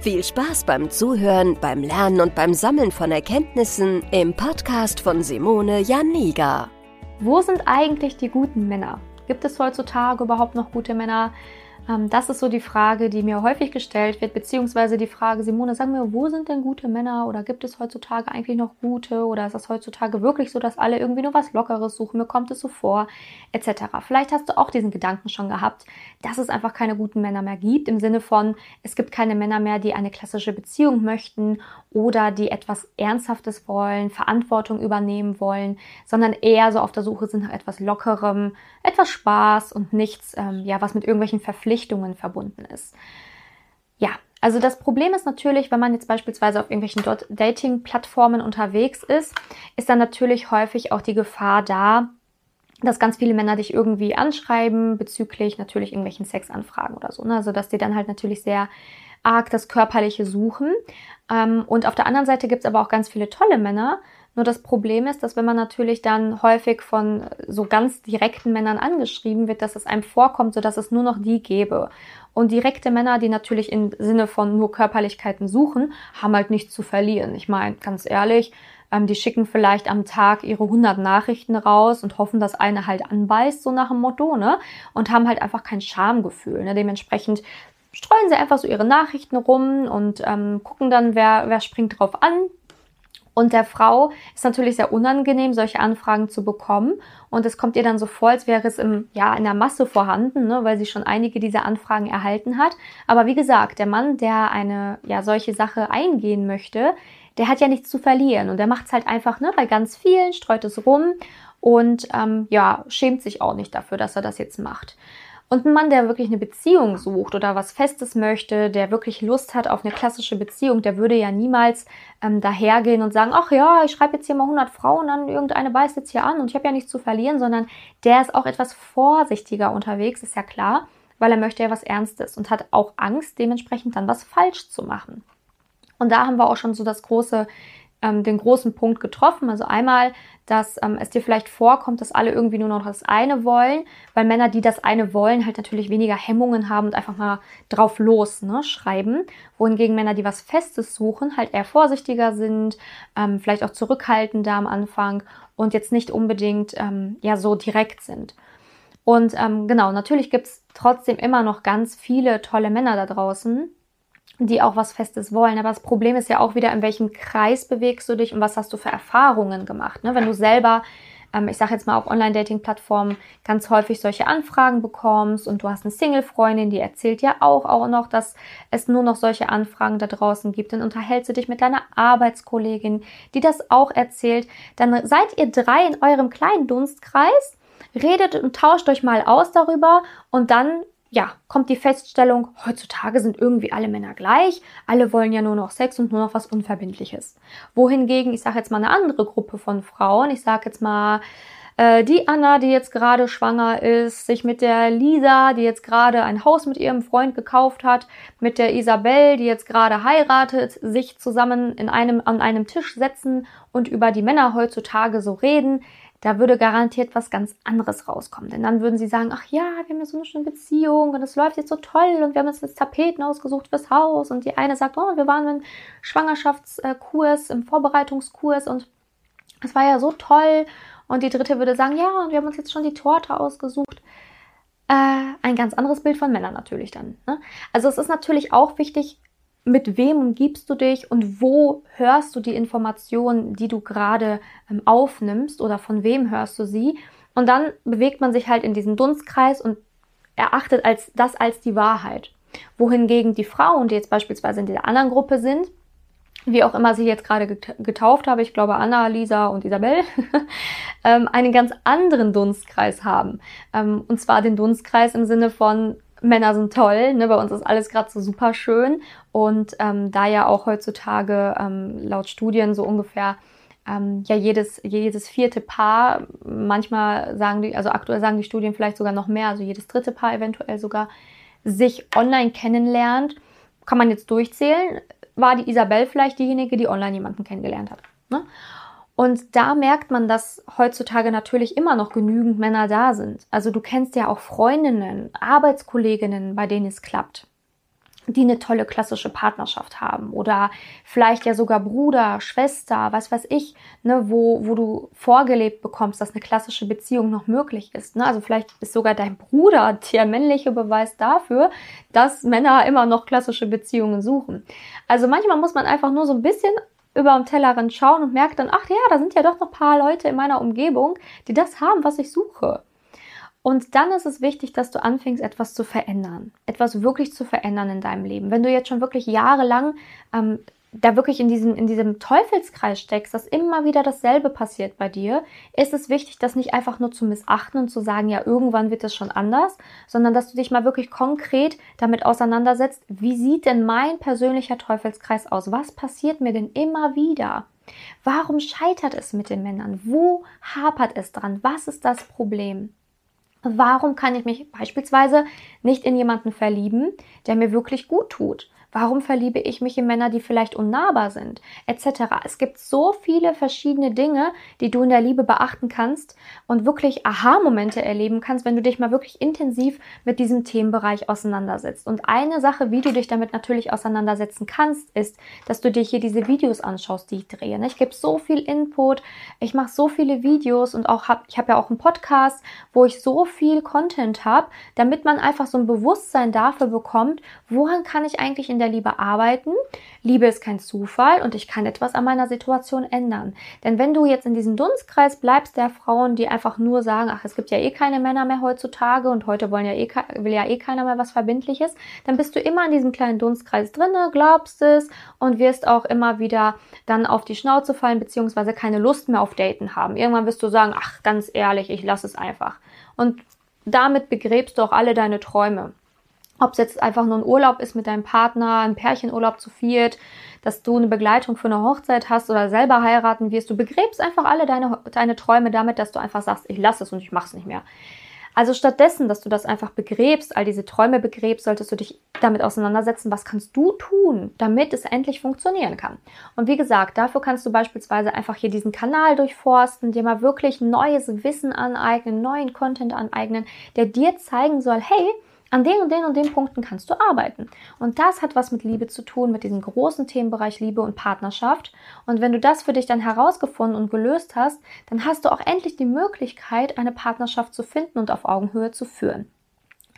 Viel Spaß beim Zuhören, beim Lernen und beim Sammeln von Erkenntnissen im Podcast von Simone Janiga. Wo sind eigentlich die guten Männer? Gibt es heutzutage überhaupt noch gute Männer? Ähm, das ist so die Frage, die mir häufig gestellt wird, beziehungsweise die Frage, Simone, sag mir, wo sind denn gute Männer oder gibt es heutzutage eigentlich noch gute oder ist das heutzutage wirklich so, dass alle irgendwie nur was Lockeres suchen, mir kommt es so vor, etc. Vielleicht hast du auch diesen Gedanken schon gehabt, dass es einfach keine guten Männer mehr gibt, im Sinne von, es gibt keine Männer mehr, die eine klassische Beziehung möchten oder die etwas Ernsthaftes wollen, Verantwortung übernehmen wollen, sondern eher so auf der Suche sind nach etwas Lockerem, etwas Spaß und nichts, ähm, ja, was mit irgendwelchen Verpflichtungen verbunden ist. Ja, also das Problem ist natürlich, wenn man jetzt beispielsweise auf irgendwelchen Dating-Plattformen unterwegs ist, ist dann natürlich häufig auch die Gefahr da, dass ganz viele Männer dich irgendwie anschreiben bezüglich natürlich irgendwelchen Sexanfragen oder so. Ne? Also dass die dann halt natürlich sehr arg das Körperliche suchen. Ähm, und auf der anderen Seite gibt es aber auch ganz viele tolle Männer, nur das Problem ist, dass wenn man natürlich dann häufig von so ganz direkten Männern angeschrieben wird, dass es einem vorkommt, so dass es nur noch die gäbe. Und direkte Männer, die natürlich im Sinne von nur Körperlichkeiten suchen, haben halt nichts zu verlieren. Ich meine, ganz ehrlich, ähm, die schicken vielleicht am Tag ihre 100 Nachrichten raus und hoffen, dass eine halt anbeißt, so nach dem Motto, ne? Und haben halt einfach kein Schamgefühl. Ne? Dementsprechend streuen sie einfach so ihre Nachrichten rum und ähm, gucken dann, wer, wer springt drauf an. Und der Frau ist natürlich sehr unangenehm, solche Anfragen zu bekommen. Und es kommt ihr dann so vor, als wäre es im, ja, in der Masse vorhanden, ne, weil sie schon einige dieser Anfragen erhalten hat. Aber wie gesagt, der Mann, der eine ja, solche Sache eingehen möchte, der hat ja nichts zu verlieren. Und der macht es halt einfach ne, bei ganz vielen, streut es rum und ähm, ja, schämt sich auch nicht dafür, dass er das jetzt macht. Und ein Mann, der wirklich eine Beziehung sucht oder was Festes möchte, der wirklich Lust hat auf eine klassische Beziehung, der würde ja niemals ähm, dahergehen und sagen, ach ja, ich schreibe jetzt hier mal 100 Frauen an, irgendeine beißt jetzt hier an und ich habe ja nichts zu verlieren, sondern der ist auch etwas vorsichtiger unterwegs, ist ja klar, weil er möchte ja was Ernstes und hat auch Angst, dementsprechend dann was falsch zu machen. Und da haben wir auch schon so das große ähm, den großen Punkt getroffen. Also einmal, dass ähm, es dir vielleicht vorkommt, dass alle irgendwie nur noch das eine wollen, weil Männer, die das eine wollen, halt natürlich weniger Hemmungen haben und einfach mal drauf los ne, schreiben. Wohingegen Männer, die was Festes suchen, halt eher vorsichtiger sind, ähm, vielleicht auch zurückhaltender am Anfang und jetzt nicht unbedingt ähm, ja so direkt sind. Und ähm, genau, natürlich gibt's trotzdem immer noch ganz viele tolle Männer da draußen, die auch was Festes wollen. Aber das Problem ist ja auch wieder, in welchem Kreis bewegst du dich und was hast du für Erfahrungen gemacht. Ne? Wenn du selber, ähm, ich sage jetzt mal auf Online-Dating-Plattformen, ganz häufig solche Anfragen bekommst und du hast eine Single-Freundin, die erzählt ja auch, auch noch, dass es nur noch solche Anfragen da draußen gibt, dann unterhältst du dich mit deiner Arbeitskollegin, die das auch erzählt. Dann seid ihr drei in eurem kleinen Dunstkreis, redet und tauscht euch mal aus darüber und dann ja, kommt die Feststellung, heutzutage sind irgendwie alle Männer gleich, alle wollen ja nur noch Sex und nur noch was Unverbindliches. Wohingegen, ich sage jetzt mal eine andere Gruppe von Frauen, ich sage jetzt mal äh, die Anna, die jetzt gerade schwanger ist, sich mit der Lisa, die jetzt gerade ein Haus mit ihrem Freund gekauft hat, mit der Isabel, die jetzt gerade heiratet, sich zusammen in einem, an einem Tisch setzen und über die Männer heutzutage so reden, da würde garantiert was ganz anderes rauskommen. Denn dann würden sie sagen, ach ja, wir haben ja so eine schöne Beziehung und es läuft jetzt so toll und wir haben uns jetzt Tapeten ausgesucht fürs Haus und die eine sagt, oh, wir waren im Schwangerschaftskurs, im Vorbereitungskurs und es war ja so toll und die dritte würde sagen, ja, und wir haben uns jetzt schon die Torte ausgesucht. Äh, ein ganz anderes Bild von Männern natürlich dann. Ne? Also es ist natürlich auch wichtig, mit wem umgibst du dich und wo hörst du die Informationen, die du gerade ähm, aufnimmst oder von wem hörst du sie. Und dann bewegt man sich halt in diesem Dunstkreis und erachtet als das als die Wahrheit. Wohingegen die Frauen, die jetzt beispielsweise in dieser anderen Gruppe sind, wie auch immer sie jetzt gerade getauft habe, ich glaube Anna, Lisa und Isabel, ähm, einen ganz anderen Dunstkreis haben. Ähm, und zwar den Dunstkreis im Sinne von Männer sind toll, ne? bei uns ist alles gerade so super schön und ähm, da ja auch heutzutage ähm, laut Studien so ungefähr ähm, ja jedes, jedes vierte Paar, manchmal sagen die, also aktuell sagen die Studien vielleicht sogar noch mehr, also jedes dritte Paar eventuell sogar, sich online kennenlernt, kann man jetzt durchzählen, war die Isabel vielleicht diejenige, die online jemanden kennengelernt hat. Ne? Und da merkt man, dass heutzutage natürlich immer noch genügend Männer da sind. Also du kennst ja auch Freundinnen, Arbeitskolleginnen, bei denen es klappt die eine tolle klassische Partnerschaft haben oder vielleicht ja sogar Bruder, Schwester, was weiß ich, ne, wo, wo du vorgelebt bekommst, dass eine klassische Beziehung noch möglich ist. Ne? Also vielleicht ist sogar dein Bruder der männliche Beweis dafür, dass Männer immer noch klassische Beziehungen suchen. Also manchmal muss man einfach nur so ein bisschen über den Tellerrand schauen und merkt dann, ach ja, da sind ja doch noch ein paar Leute in meiner Umgebung, die das haben, was ich suche. Und dann ist es wichtig, dass du anfängst, etwas zu verändern, etwas wirklich zu verändern in deinem Leben. Wenn du jetzt schon wirklich jahrelang ähm, da wirklich in diesem, in diesem Teufelskreis steckst, dass immer wieder dasselbe passiert bei dir, ist es wichtig, das nicht einfach nur zu missachten und zu sagen, ja, irgendwann wird es schon anders, sondern dass du dich mal wirklich konkret damit auseinandersetzt, wie sieht denn mein persönlicher Teufelskreis aus? Was passiert mir denn immer wieder? Warum scheitert es mit den Männern? Wo hapert es dran? Was ist das Problem? Warum kann ich mich beispielsweise nicht in jemanden verlieben, der mir wirklich gut tut? Warum verliebe ich mich in Männer, die vielleicht unnahbar sind, etc. Es gibt so viele verschiedene Dinge, die du in der Liebe beachten kannst und wirklich Aha-Momente erleben kannst, wenn du dich mal wirklich intensiv mit diesem Themenbereich auseinandersetzt. Und eine Sache, wie du dich damit natürlich auseinandersetzen kannst, ist, dass du dir hier diese Videos anschaust, die ich drehe. Ich gebe so viel Input, ich mache so viele Videos und auch hab, ich habe ja auch einen Podcast, wo ich so viel Content habe, damit man einfach so ein Bewusstsein dafür bekommt, woran kann ich eigentlich in in der Liebe arbeiten. Liebe ist kein Zufall und ich kann etwas an meiner Situation ändern. Denn wenn du jetzt in diesem Dunstkreis bleibst der Frauen, die einfach nur sagen, ach, es gibt ja eh keine Männer mehr heutzutage und heute wollen ja eh, will ja eh keiner mehr was Verbindliches, dann bist du immer in diesem kleinen Dunstkreis drinne, glaubst es und wirst auch immer wieder dann auf die Schnauze fallen, beziehungsweise keine Lust mehr auf Daten haben. Irgendwann wirst du sagen, ach, ganz ehrlich, ich lasse es einfach. Und damit begräbst du auch alle deine Träume. Ob es jetzt einfach nur ein Urlaub ist mit deinem Partner, ein Pärchenurlaub zu viert, dass du eine Begleitung für eine Hochzeit hast oder selber heiraten wirst. Du begräbst einfach alle deine, deine Träume damit, dass du einfach sagst, ich lasse es und ich mache es nicht mehr. Also stattdessen, dass du das einfach begräbst, all diese Träume begräbst, solltest du dich damit auseinandersetzen, was kannst du tun, damit es endlich funktionieren kann. Und wie gesagt, dafür kannst du beispielsweise einfach hier diesen Kanal durchforsten, dir mal wirklich neues Wissen aneignen, neuen Content aneignen, der dir zeigen soll, hey, an den und den und den Punkten kannst du arbeiten. Und das hat was mit Liebe zu tun, mit diesem großen Themenbereich Liebe und Partnerschaft. Und wenn du das für dich dann herausgefunden und gelöst hast, dann hast du auch endlich die Möglichkeit, eine Partnerschaft zu finden und auf Augenhöhe zu führen.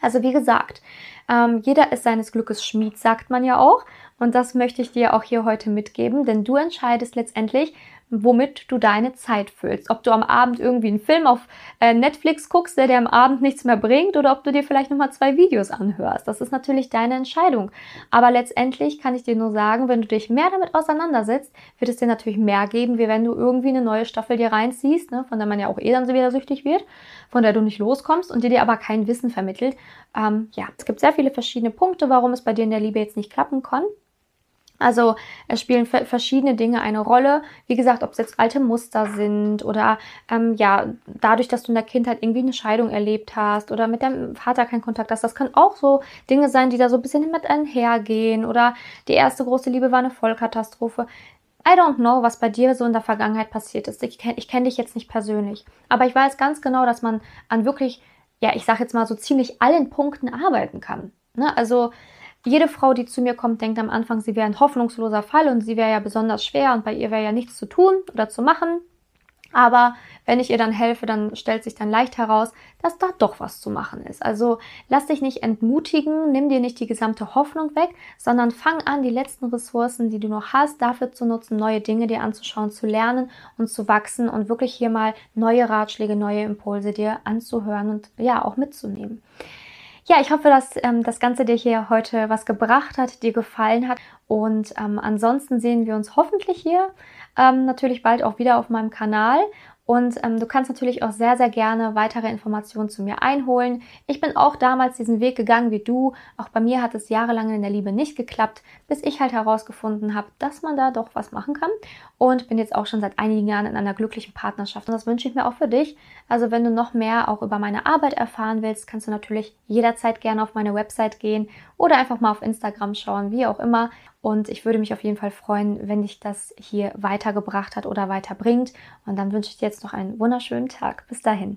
Also wie gesagt, ähm, jeder ist seines Glückes Schmied, sagt man ja auch. Und das möchte ich dir auch hier heute mitgeben, denn du entscheidest letztendlich, womit du deine Zeit füllst. Ob du am Abend irgendwie einen Film auf äh, Netflix guckst, der dir am Abend nichts mehr bringt, oder ob du dir vielleicht nochmal zwei Videos anhörst. Das ist natürlich deine Entscheidung. Aber letztendlich kann ich dir nur sagen, wenn du dich mehr damit auseinandersetzt, wird es dir natürlich mehr geben, wie wenn du irgendwie eine neue Staffel dir reinziehst, ne, von der man ja auch eh dann so wieder süchtig wird, von der du nicht loskommst und die dir aber kein Wissen vermittelt. Ähm, ja, es gibt sehr viele verschiedene Punkte, warum es bei dir in der Liebe jetzt nicht klappen kann. Also es spielen verschiedene Dinge eine Rolle. Wie gesagt, ob es jetzt alte Muster sind oder ähm, ja, dadurch, dass du in der Kindheit irgendwie eine Scheidung erlebt hast oder mit deinem Vater keinen Kontakt hast. Das können auch so Dinge sein, die da so ein bisschen mit einhergehen. Oder die erste große Liebe war eine Vollkatastrophe. I don't know, was bei dir so in der Vergangenheit passiert ist. Ich kenne kenn dich jetzt nicht persönlich. Aber ich weiß ganz genau, dass man an wirklich, ja, ich sag jetzt mal so ziemlich allen Punkten arbeiten kann. Ne? Also jede Frau, die zu mir kommt, denkt am Anfang, sie wäre ein hoffnungsloser Fall und sie wäre ja besonders schwer und bei ihr wäre ja nichts zu tun oder zu machen. Aber wenn ich ihr dann helfe, dann stellt sich dann leicht heraus, dass da doch was zu machen ist. Also lass dich nicht entmutigen, nimm dir nicht die gesamte Hoffnung weg, sondern fang an, die letzten Ressourcen, die du noch hast, dafür zu nutzen, neue Dinge dir anzuschauen, zu lernen und zu wachsen und wirklich hier mal neue Ratschläge, neue Impulse dir anzuhören und ja, auch mitzunehmen. Ja, ich hoffe, dass ähm, das Ganze dir hier heute was gebracht hat, dir gefallen hat. Und ähm, ansonsten sehen wir uns hoffentlich hier ähm, natürlich bald auch wieder auf meinem Kanal. Und ähm, du kannst natürlich auch sehr, sehr gerne weitere Informationen zu mir einholen. Ich bin auch damals diesen Weg gegangen wie du. Auch bei mir hat es jahrelang in der Liebe nicht geklappt, bis ich halt herausgefunden habe, dass man da doch was machen kann. Und bin jetzt auch schon seit einigen Jahren in einer glücklichen Partnerschaft. Und das wünsche ich mir auch für dich. Also wenn du noch mehr auch über meine Arbeit erfahren willst, kannst du natürlich jederzeit gerne auf meine Website gehen oder einfach mal auf Instagram schauen, wie auch immer. Und ich würde mich auf jeden Fall freuen, wenn dich das hier weitergebracht hat oder weiterbringt. Und dann wünsche ich dir jetzt noch einen wunderschönen Tag. Bis dahin.